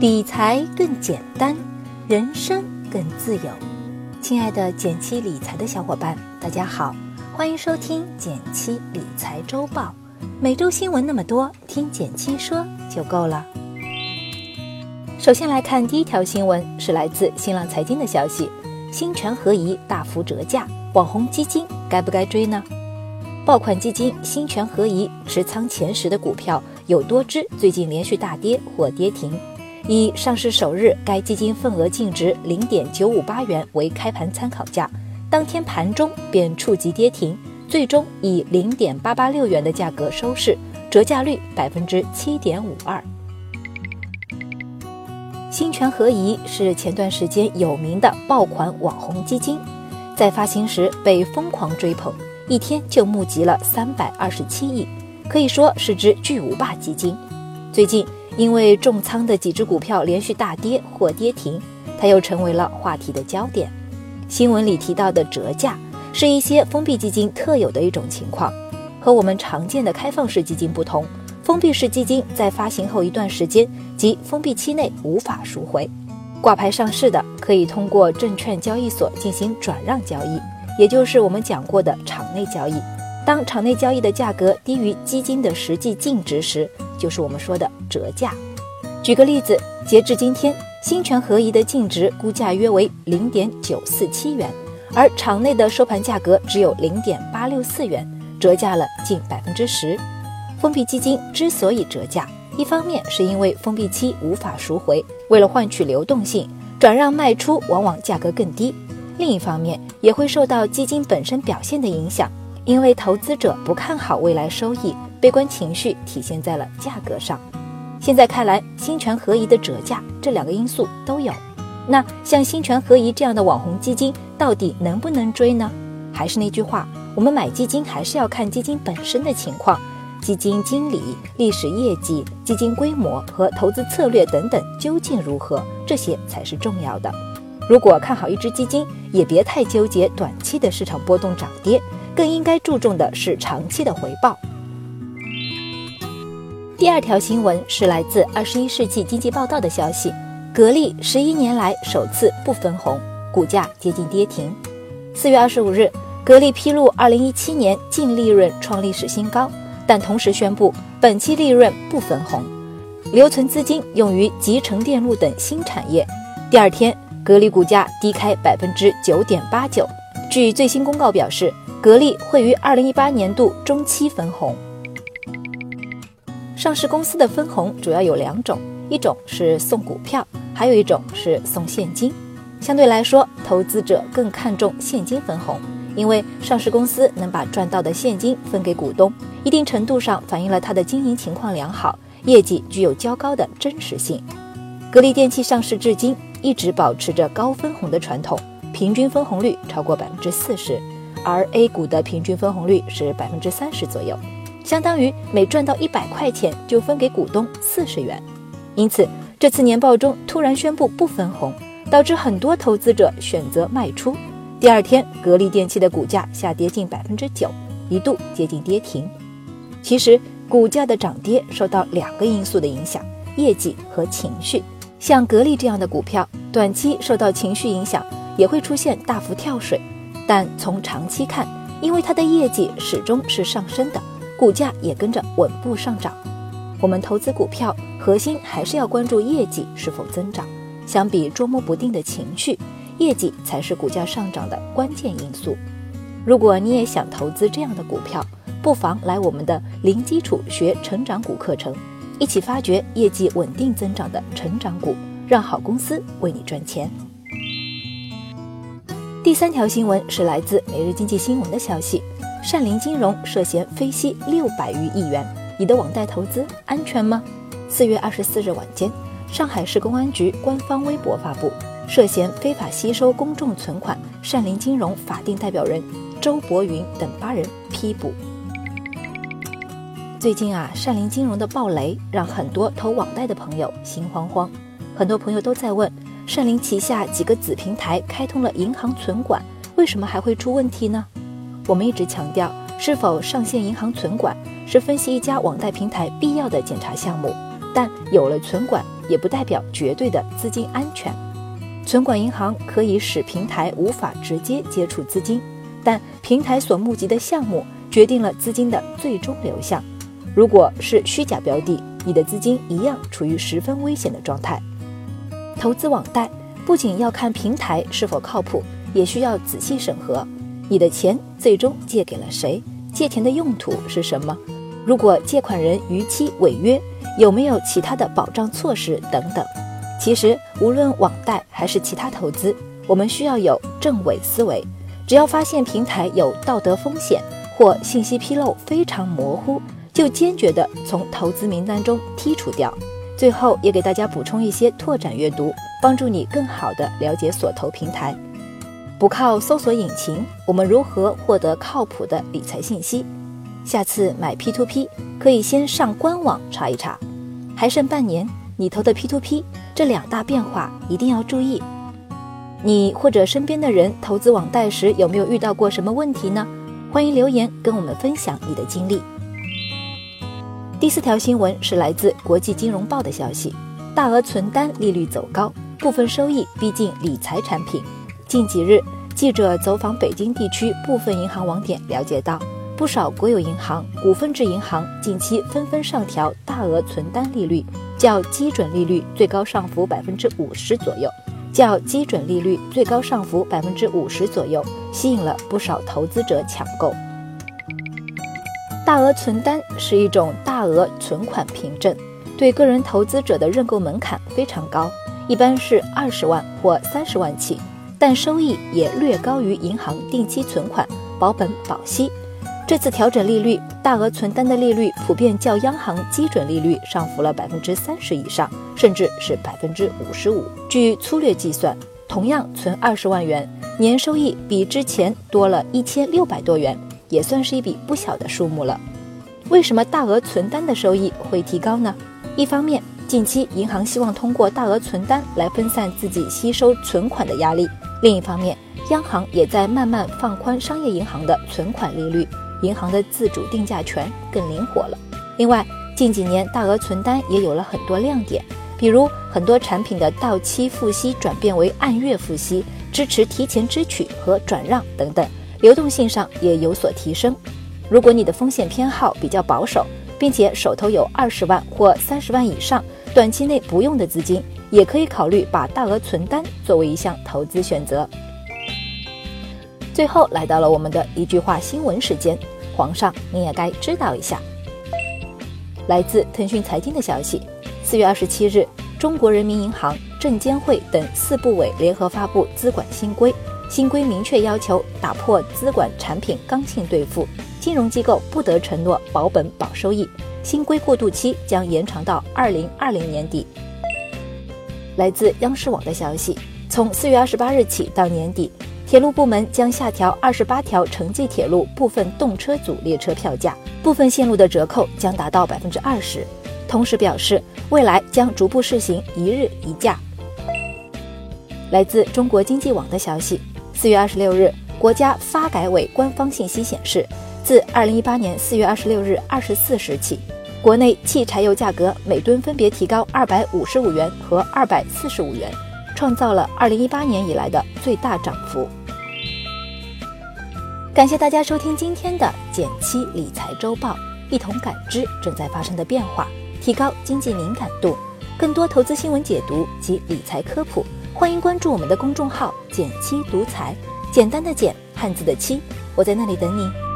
理财更简单，人生更自由。亲爱的减七理财的小伙伴，大家好，欢迎收听减七理财周报。每周新闻那么多，听减七说就够了。首先来看第一条新闻，是来自新浪财经的消息：新权合一大幅折价，网红基金该不该追呢？爆款基金新权合一持仓前十的股票有多只最近连续大跌或跌停。以上市首日该基金份额净值零点九五八元为开盘参考价，当天盘中便触及跌停，最终以零点八八六元的价格收市，折价率百分之七点五二。新权合宜是前段时间有名的爆款网红基金，在发行时被疯狂追捧，一天就募集了三百二十七亿，可以说是只巨无霸基金。最近。因为重仓的几只股票连续大跌或跌停，它又成为了话题的焦点。新闻里提到的折价，是一些封闭基金特有的一种情况。和我们常见的开放式基金不同，封闭式基金在发行后一段时间及封闭期内无法赎回。挂牌上市的可以通过证券交易所进行转让交易，也就是我们讲过的场内交易。当场内交易的价格低于基金的实际净值时，就是我们说的折价。举个例子，截至今天，新权合一的净值估价约为零点九四七元，而场内的收盘价格只有零点八六四元，折价了近百分之十。封闭基金之所以折价，一方面是因为封闭期无法赎回，为了换取流动性，转让卖出往往价格更低；另一方面也会受到基金本身表现的影响，因为投资者不看好未来收益。悲观情绪体现在了价格上。现在看来，新权合一的折价这两个因素都有。那像新权合一这样的网红基金，到底能不能追呢？还是那句话，我们买基金还是要看基金本身的情况，基金经理、历史业绩、基金规模和投资策略等等究竟如何，这些才是重要的。如果看好一只基金，也别太纠结短期的市场波动涨跌，更应该注重的是长期的回报。第二条新闻是来自《二十一世纪经济报道》的消息，格力十一年来首次不分红，股价接近跌停。四月二十五日，格力披露二零一七年净利润创历史新高，但同时宣布本期利润不分红，留存资金用于集成电路等新产业。第二天，格力股价低开百分之九点八九。据最新公告表示，格力会于二零一八年度中期分红。上市公司的分红主要有两种，一种是送股票，还有一种是送现金。相对来说，投资者更看重现金分红，因为上市公司能把赚到的现金分给股东，一定程度上反映了它的经营情况良好，业绩具有较高的真实性。格力电器上市至今一直保持着高分红的传统，平均分红率超过百分之四十，而 A 股的平均分红率是百分之三十左右。相当于每赚到一百块钱就分给股东四十元，因此这次年报中突然宣布不分红，导致很多投资者选择卖出。第二天，格力电器的股价下跌近百分之九，一度接近跌停。其实，股价的涨跌受到两个因素的影响：业绩和情绪。像格力这样的股票，短期受到情绪影响，也会出现大幅跳水；但从长期看，因为它的业绩始终是上升的。股价也跟着稳步上涨。我们投资股票，核心还是要关注业绩是否增长。相比捉摸不定的情绪，业绩才是股价上涨的关键因素。如果你也想投资这样的股票，不妨来我们的零基础学成长股课程，一起发掘业绩稳定增长的成长股，让好公司为你赚钱。第三条新闻是来自每日经济新闻的消息。善林金融涉嫌飞吸六百余亿元，你的网贷投资安全吗？四月二十四日晚间，上海市公安局官方微博发布，涉嫌非法吸收公众存款，善林金融法定代表人周博云等八人批捕。最近啊，善林金融的暴雷让很多投网贷的朋友心慌慌，很多朋友都在问，善林旗下几个子平台开通了银行存管，为什么还会出问题呢？我们一直强调，是否上线银行存管是分析一家网贷平台必要的检查项目。但有了存管，也不代表绝对的资金安全。存管银行可以使平台无法直接接触资金，但平台所募集的项目决定了资金的最终流向。如果是虚假标的，你的资金一样处于十分危险的状态。投资网贷不仅要看平台是否靠谱，也需要仔细审核你的钱最终借给了谁，借钱的用途是什么，如果借款人逾期违约，有没有其他的保障措施等等。其实，无论网贷还是其他投资，我们需要有正伪思维。只要发现平台有道德风险或信息披露非常模糊，就坚决地从投资名单中剔除掉。最后，也给大家补充一些拓展阅读，帮助你更好地了解所投平台。不靠搜索引擎，我们如何获得靠谱的理财信息？下次买 P2P 可以先上官网查一查。还剩半年，你投的 P2P 这两大变化一定要注意。你或者身边的人投资网贷时有没有遇到过什么问题呢？欢迎留言跟我们分享你的经历。第四条新闻是来自国际金融报的消息：大额存单利率走高，部分收益逼近理财产品。近几日，记者走访北京地区部分银行网点，了解到，不少国有银行、股份制银行近期纷纷上调大额存单利率，较基准利率最高上浮百分之五十左右，较基准利率最高上浮百分之五十左右，吸引了不少投资者抢购。大额存单是一种大额存款凭证，对个人投资者的认购门槛非常高，一般是二十万或三十万起，但收益也略高于银行定期存款，保本保息。这次调整利率，大额存单的利率普遍较央行基准利率上浮了百分之三十以上，甚至是百分之五十五。据粗略计算，同样存二十万元，年收益比之前多了一千六百多元。也算是一笔不小的数目了。为什么大额存单的收益会提高呢？一方面，近期银行希望通过大额存单来分散自己吸收存款的压力；另一方面，央行也在慢慢放宽商业银行的存款利率，银行的自主定价权更灵活了。另外，近几年大额存单也有了很多亮点，比如很多产品的到期付息转变为按月付息，支持提前支取和转让等等。流动性上也有所提升。如果你的风险偏好比较保守，并且手头有二十万或三十万以上短期内不用的资金，也可以考虑把大额存单作为一项投资选择。最后来到了我们的一句话新闻时间，皇上你也该知道一下。来自腾讯财经的消息，四月二十七日，中国人民银行、证监会等四部委联合发布资管新规。新规明确要求打破资管产品刚性兑付，金融机构不得承诺保本保收益。新规过渡期将延长到二零二零年底。来自央视网的消息，从四月二十八日起到年底，铁路部门将下调二十八条城际铁路部分动车组列车票价，部分线路的折扣将达到百分之二十。同时表示，未来将逐步试行一日一价。来自中国经济网的消息。四月二十六日，国家发改委官方信息显示，自二零一八年四月二十六日二十四时起，国内汽柴油价格每吨分别提高二百五十五元和二百四十五元，创造了二零一八年以来的最大涨幅。感谢大家收听今天的减七理财周报，一同感知正在发生的变化，提高经济敏感度。更多投资新闻解读及理财科普。欢迎关注我们的公众号“简七独裁”，简单的简，汉字的七，我在那里等你。